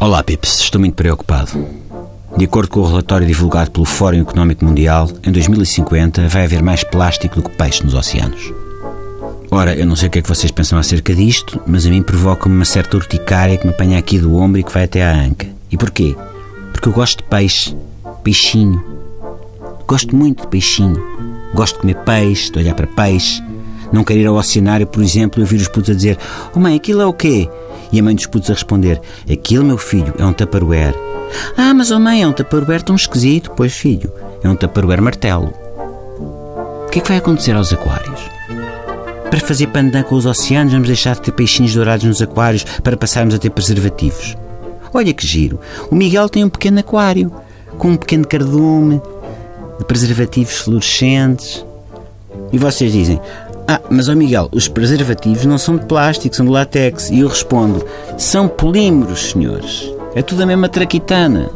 Olá, Pips. Estou muito preocupado. De acordo com o relatório divulgado pelo Fórum Económico Mundial, em 2050 vai haver mais plástico do que peixe nos oceanos. Ora, eu não sei o que é que vocês pensam acerca disto, mas a mim provoca-me uma certa urticária que me apanha aqui do ombro e que vai até à anca. E porquê? Porque eu gosto de peixe. Peixinho. Gosto muito de peixinho. Gosto de comer peixe, de olhar para peixe. Não quero ir ao oceanário, por exemplo, e ouvir os putos a dizer: Oh mãe, aquilo é o quê? E a mãe dos putos a responder: Aquilo, meu filho, é um tupperware. Ah, mas oh mãe, é um tupperware tão esquisito. Pois filho, é um tupperware martelo. O que é que vai acontecer aos aquários? Para fazer pandan com os oceanos, vamos deixar de ter peixinhos dourados nos aquários para passarmos a ter preservativos. Olha que giro. O Miguel tem um pequeno aquário, com um pequeno cardume, de preservativos fluorescentes. E vocês dizem: Ah, mas ó Miguel, os preservativos não são de plástico, são de látex. E eu respondo: São polímeros, senhores. É tudo a mesma traquitana.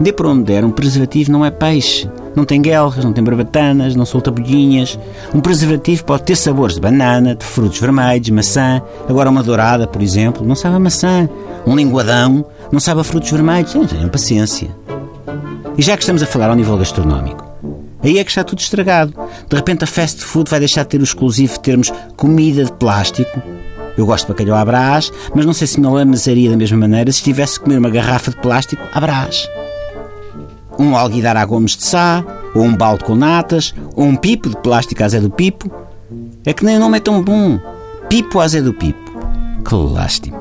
Dê para onde der, um preservativo não é peixe. Não tem guelras, não tem barbatanas, não solta bolhinhas. Um preservativo pode ter sabores de banana, de frutos vermelhos, maçã. Agora uma dourada, por exemplo, não sabe a maçã. Um linguadão não sabe a frutos vermelhos. Tenham paciência. E já que estamos a falar ao nível gastronómico, aí é que está tudo estragado. De repente a fast food vai deixar de ter o exclusivo de termos comida de plástico. Eu gosto de bacalhau à brás, mas não sei se me lamazaria da mesma maneira se estivesse a comer uma garrafa de plástico à brás um alguidar a gomes de sá, ou um balde com natas, ou um pipo de plástico a Zé do Pipo. É que nem o nome é tão bom. Pipo a Zé do Pipo. Que lástimo.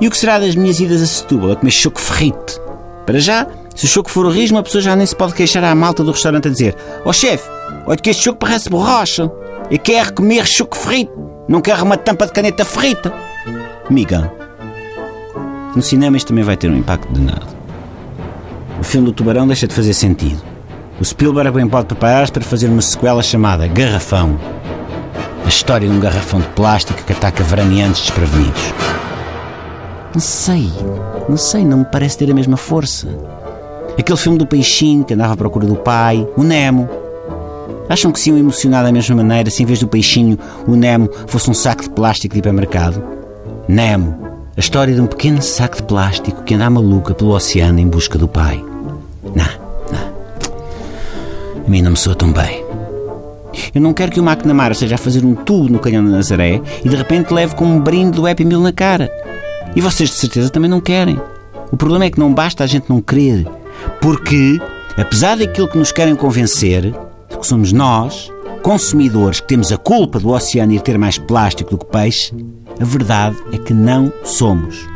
E o que será das minhas idas a Setúbal a comer choco ferrite? Para já, se o choco for horrível, a pessoa já nem se pode queixar à malta do restaurante a dizer Ó oh, chefe, olha que este choco parece borracha. Eu quero comer choco ferrite. Não quero uma tampa de caneta ferrita. Migão. No cinema isto também vai ter um impacto de nada o filme do Tubarão deixa de fazer sentido. O Spielberg bem pode preparar-se para fazer uma sequela chamada Garrafão. A história de um garrafão de plástico que ataca veraneantes desprevenidos. Não sei, não sei, não me parece ter a mesma força. Aquele filme do peixinho que andava à procura do pai, o Nemo. Acham que se iam emocionar da mesma maneira se em vez do peixinho o Nemo fosse um saco de plástico de hipermercado? Nemo, a história de um pequeno saco de plástico que anda à maluca pelo oceano em busca do pai. Não, não. A mim não me soa tão bem. Eu não quero que o McNamara seja a fazer um tubo no canhão da Nazaré e de repente leve com um brinde do Happy Meal na cara. E vocês de certeza também não querem. O problema é que não basta a gente não querer. Porque, apesar daquilo que nos querem convencer, que somos nós, consumidores, que temos a culpa do oceano ir ter mais plástico do que peixe, a verdade é que não somos.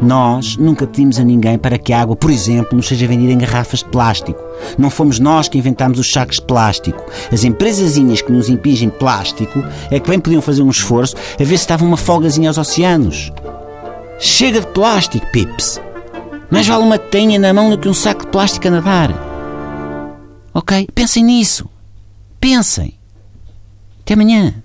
Nós nunca pedimos a ninguém para que a água, por exemplo, nos seja vendida em garrafas de plástico. Não fomos nós que inventámos os sacos de plástico. As empresazinhas que nos impingem plástico é que bem podiam fazer um esforço a ver se estava uma folgazinha aos oceanos. Chega de plástico, pips! Mais vale uma tenha na mão do que um saco de plástico a nadar. Ok? Pensem nisso. Pensem. Até amanhã.